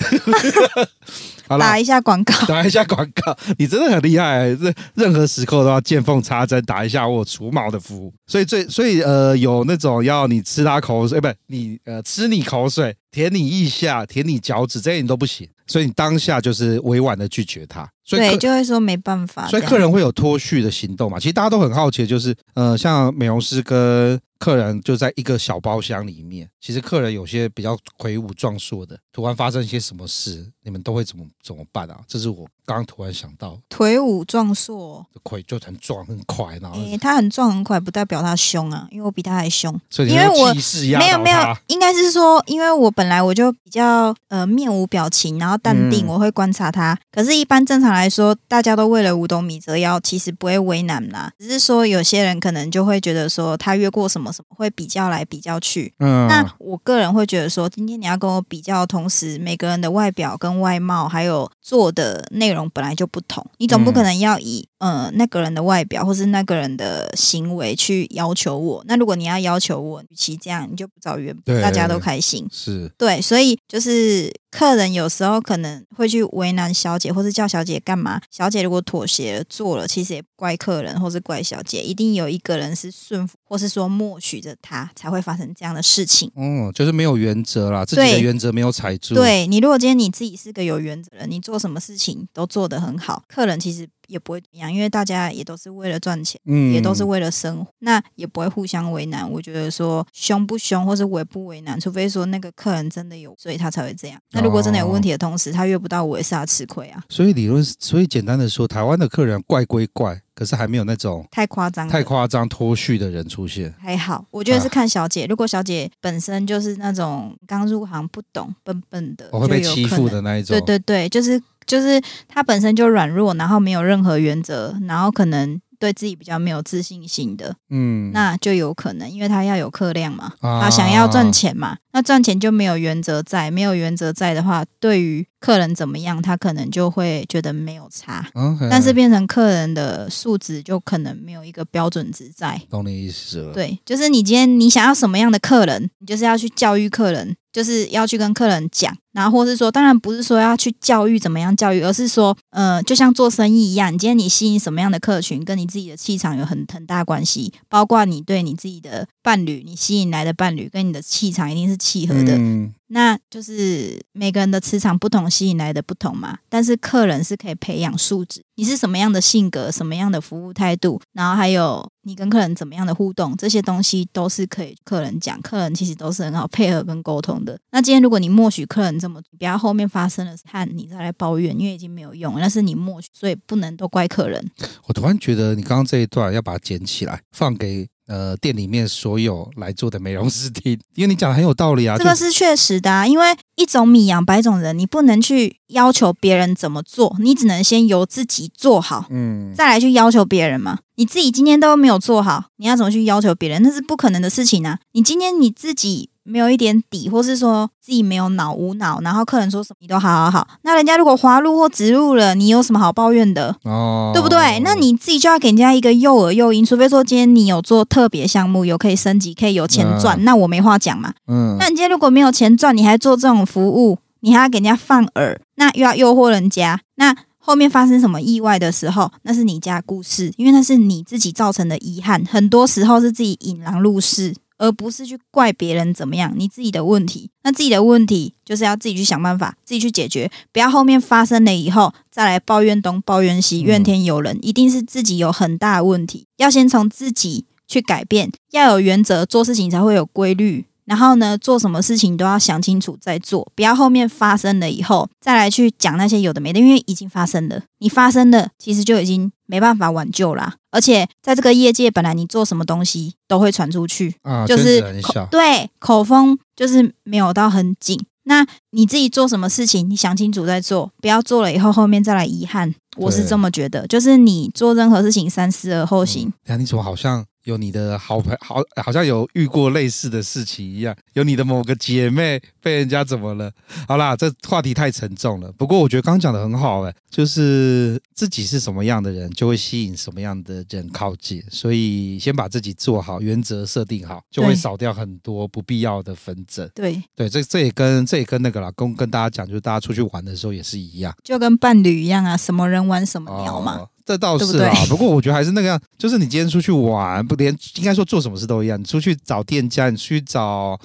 好啦打一下广告，打一下广告，你真的很厉害，任任何时刻都要见缝插针，打一下我除毛的服务。所以最所以呃，有那种要你吃他口水，哎，不，你呃吃你口水，舔你腋下，舔你脚趾，这些你都不行。所以你当下就是委婉的拒绝他。所以对，就会说没办法。所以客人会有脱序的行动嘛？其实大家都很好奇，就是呃，像美容师跟客人就在一个小包厢里面，其实客人有些比较魁梧壮硕的，突然发生一些什么事，你们都会怎么怎么办啊？这是我刚刚突然想到，魁梧壮硕，魁就很壮很快，然后诶，他很壮很快，不代表他凶啊，因为我比他还凶。所以因为我没有没有，应该是说，因为我本来我就比较呃面无表情，然后淡定，嗯我会观察他。可是，一般正常来说，大家都为了五斗米折腰，其实不会为难啦。只是说，有些人可能就会觉得说，他越过什么什么，会比较来比较去。嗯，那我个人会觉得说，今天你要跟我比较的同时，每个人的外表跟外貌，还有做的内容本来就不同，你总不可能要以、呃那个人的外表或是那个人的行为去要求我。那如果你要要求我，与其这样，你就不找约，对大家都开心。是对，所以就是客人有时候可能会去为难小姐，或是叫小姐干嘛。小姐如果妥协了做了，其实也不怪客人，或是怪小姐，一定有一个人是顺服，或是说默许着他，才会发生这样的事情。嗯，就是没有原则啦，自己的原则没有踩住，，对你，如果今天你自己是个有原则的人，你做什么事情都做得很好，客人其实也不会怎么样，因为大家也都是为了赚钱，嗯也都是为了生活，那也不会互相为难。我觉得说凶不凶，或是为不为难，除非说那个客人真的有，所以他才会这样。那如果真的有问题的同时，他约不到我，也是他吃亏啊，所以理论，所以简单的说，台湾的客人怪归怪，可是还没有那种太夸张，太夸张脱序的人出现。还好，我觉得是看小姐。如果小姐本身就是那种刚入行不懂、笨笨的，我会被欺负的那一种。对对对，就是就是她本身就软弱，然后没有任何原则，然后可能对自己比较没有自信心的，嗯，那就有可能，因为他要有客量嘛，啊他想要赚钱嘛，那赚钱就没有原则在，没有原则在的话，对于客人怎么样，他可能就会觉得没有差。但是变成客人的素质就可能没有一个标准值在，懂你意思了。对，就是你今天你想要什么样的客人，你就是要去教育客人，就是要去跟客人讲，然后或是说，当然不是说要去教育怎么样教育，而是说，呃，就像做生意一样，你今天你吸引什么样的客群，跟你自己的气场有很很大关系，包括你对你自己的伴侣，你吸引来的伴侣跟你的气场一定是契合的。嗯，那就是每个人的磁场不同，吸引来的不同嘛。但是客人是可以培养素质，你是什么样的性格，什么样的服务态度，然后还有你跟客人怎么样的互动，这些东西都是可以客人讲。客人其实都是很好配合跟沟通的。那今天如果你默许客人这么，不要后面发生了看，你再来抱怨，因为已经没有用了，那是你默许，所以不能都怪客人。我突然觉得你刚刚这一段要把它捡起来，放给呃店里面所有来做的美容师听，因为你讲的很有道理啊。这个是确实的、啊，因为一种米养百种人，你不能去要求别人怎么做，你只能先由自己做好。嗯，再来去要求别人嘛？你自己今天都没有做好，你要怎么去要求别人？那是不可能的事情啊！你今天你自己没有一点底，或是说自己没有脑无脑，然后客人说什么你都好好好，那人家如果滑入或植入了，你有什么好抱怨的？哦，对不对？那你自己就要给人家一个诱饵诱因，除非说今天你有做特别项目，有可以升级，可以有钱赚，嗯那我没话讲嘛。嗯，那你今天如果没有钱赚，你还做这种服务，你还要给人家放饵，那又要诱惑人家，那后面发生什么意外的时候，那是你家故事，因为那是你自己造成的遗憾。很多时候是自己引狼入室，而不是去怪别人怎么样，你自己的问题。那自己的问题就是要自己去想办法，自己去解决，不要后面发生了以后再来抱怨东抱怨西，怨天尤人，一定是自己有很大的问题，要先从自己去改变，要有原则，做事情才会有规律。然后呢，做什么事情都要想清楚再做，不要后面发生了以后再来去讲那些有的没的，因为已经发生了，你发生了其实就已经没办法挽救啦。而且在这个业界，本来你做什么东西都会传出去，啊，就是口对口风就是没有到很紧，那你自己做什么事情，你想清楚再做，不要做了以后后面再来遗憾。我是这么觉得，就是你做任何事情三思而后行。哎、嗯，你怎么好像？有你的好朋好，好像有遇过类似的事情一样。有你的某个姐妹被人家怎么了？好啦，这话题太沉重了。不过我觉得刚刚讲的很好，哎，就是自己是什么样的人，就会吸引什么样的人靠近。所以先把自己做好，原则设定好，就会少掉很多不必要的纷争。对对，这这也跟这也跟那个啦，跟跟大家讲，就是大家出去玩的时候也是一样，就跟伴侣一样啊，什么人玩什么鸟嘛。哦这倒是啊，不过我觉得还是那个样，就是你今天出去玩，不连应该说做什么事都一样。你出去找店家，你去找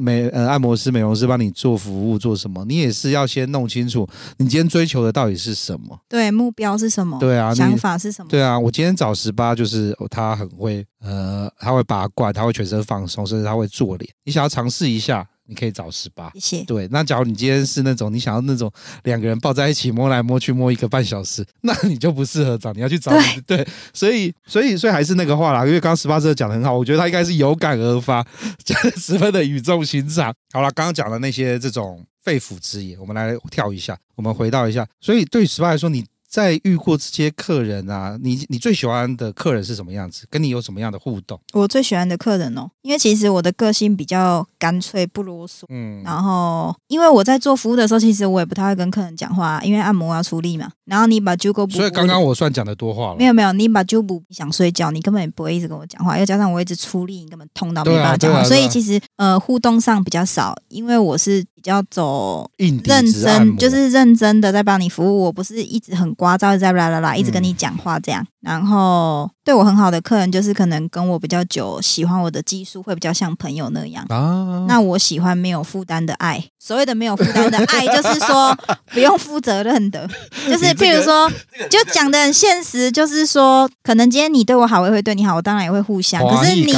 美呃按摩师、美容师帮你做服务，做什么，你也是要先弄清楚你今天追求的到底是什么。对，目标是什么？对啊，想法是什么？对啊，我今天找十八，就是他很会呃，他会拔罐，他会全身放松，甚至他会做脸。你想要尝试一下？你可以找十八，谢谢。对，那假如你今天是那种你想要那种两个人抱在一起摸来摸去摸一个半小时，那你就不适合找，你要去找对，对，所以所以所以还是那个话啦，因为刚刚十八这讲的很好，我觉得他应该是有感而发，十分的语重心长。好了，刚刚讲的那些这种肺腑之言，我们来跳一下，我们回到一下，所以对于十八来说，你。在遇过这些客人啊，你你最喜欢的客人是什么样子？跟你有什么样的互动？我最喜欢的客人哦，因为其实我的个性比较干脆不啰嗦，嗯，然后因为我在做服务的时候，其实我也不太会跟客人讲话，因为按摩要出力嘛。然后你把揪个，所以刚刚我算讲的多话了。没有没有，你把揪不想睡觉，你根本也不会一直跟我讲话，又加上我一直出力，你根本痛到没办法讲话。啊啊啊、所以其实呃互动上比较少，因为我是比较走认真，就是认真的在帮你服务，我不是一直很聒噪在啦啦啦一直跟你讲话这样。嗯然后对我很好的客人，就是可能跟我比较久，喜欢我的技术，会比较像朋友那样。啊，那我喜欢没有负担的爱。所谓的没有负担的爱，就是说 不用负责任的，就是譬如说，就讲的很现实，就是说，可能今天你对我好，我也会对你好，我当然也会互相。可是你，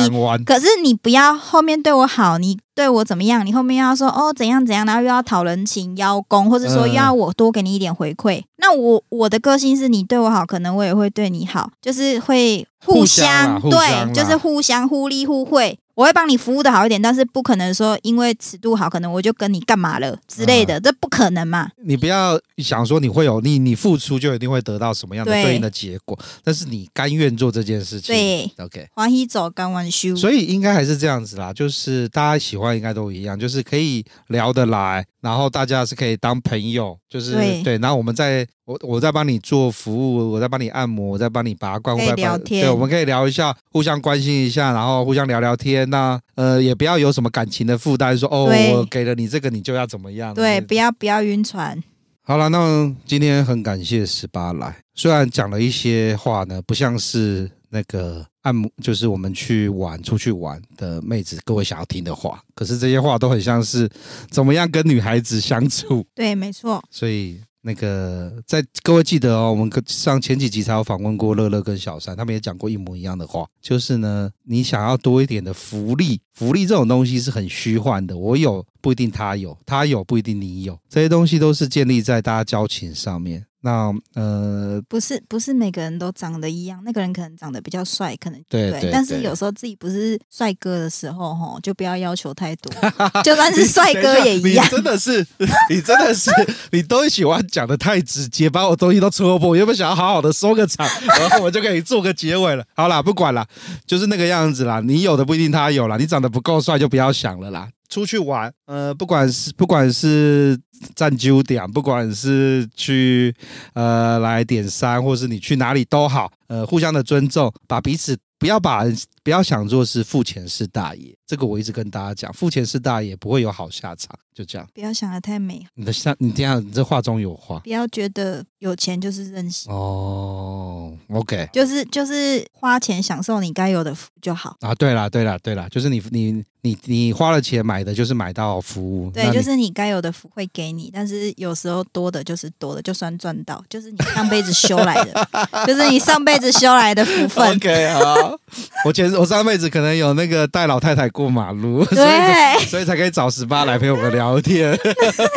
可是你不要后面对我好，你对我怎么样？你后面又要说哦怎样怎样，然后又要讨人情邀功，或者说又要我多给你一点回馈。那我我的个性是你对我好，可能我也会对你好，就是会互相，对，就是互相互利互惠。我会帮你服务的好一点，但是不可能说因为尺度好，可能我就跟你干嘛了之类的，嗯、这不可能嘛。你不要想说你会有你你付出就一定会得到什么样的对应的结果，但是你甘愿做这件事情。对，OK，欢喜走，甘愿修。所以应该还是这样子啦，就是大家喜欢应该都一样，就是可以聊得来，然后大家是可以当朋友，就是对，对，然后我们在。我我在帮你做服务，我在帮你按摩，我在帮你拔罐，可以聊天，对，我们可以聊一下，互相关心一下，然后互相聊聊天。那呃，也不要有什么感情的负担，说哦，我给了你这个，你就要怎么样？对，不要不要晕船。好了，那今天很感谢十八来，虽然讲了一些话呢，不像是那个按摩，就是我们去玩、出去玩的妹子各位想要听的话，可是这些话都很像是怎么样跟女孩子相处。对，没错。所以。那个，在各位记得哦，我们上前几集才有访问过乐乐跟小三，他们也讲过一模一样的话，就是呢，你想要多一点的福利，福利这种东西是很虚幻的，我有不一定他有，他有不一定你有，这些东西都是建立在大家交情上面。那呃，不是不是每个人都长得一样，那个人可能长得比较帅，可能对，对，对，但是有时候自己不是帅哥的时候，吼，就不要要求太多，就算是帅哥也一样。你真的是，你真的是，你都喜欢讲的太直接，把我东西都戳破。我原本想要好好的收个场，然后我就可以做个结尾了。好啦，不管了，就是那个样子啦。你有的不一定他有啦，你长得不够帅就不要想了啦。出去玩，呃，不管是不管是站酒点，不管是去呃来点山，或是你去哪里都好，呃，互相的尊重，把彼此不要把不要想做是付钱是大爷，这个我一直跟大家讲，付钱是大爷不会有好下场，就这样。不要想的太美。你的像你这样，你这话中有话。不要觉得有钱就是任性。哦，OK，就是就是花钱享受你该有的福就好。啊，对啦对啦对啦，就是你你你你花了钱买的就是买到服务。对，就是你该有的福会给你，但是有时候多的就是多的，就算赚到，就是你上辈子修来的，就是你上辈子修来的福分。OK，好，我前。我上辈子可能有那个带老太太过马路，所以所以才可以找十八来陪我们聊天。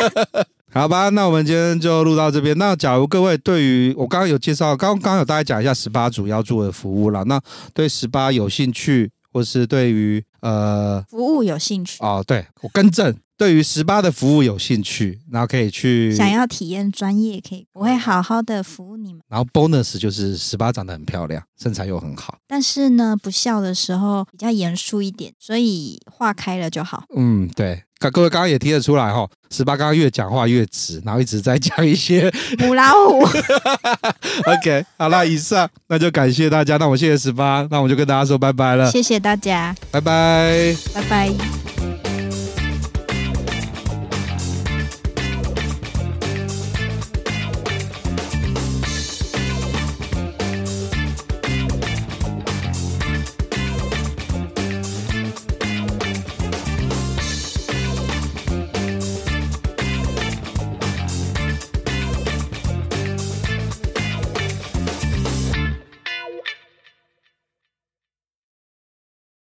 好吧，那我们今天就录到这边。那假如各位对于我刚刚有介绍，刚刚有大概讲一下十八主要做的服务了。那对十八有兴趣，或是对于呃服务有兴趣哦，对我更正，对于十八的服务有兴趣，然后可以去想要体验专业，可以我会好好的服务你们。然后 bonus 就是十八长得很漂亮，身材又很好。但是呢，不笑的时候比较严肃一点，所以话开了就好。嗯，对。各位刚刚也听得出来哈，十八刚刚越讲话越直，然后一直在讲一些母老虎。OK，好了，以上那就感谢大家，那我谢谢十八，那我就跟大家说拜拜了。谢谢大家，拜拜，拜拜。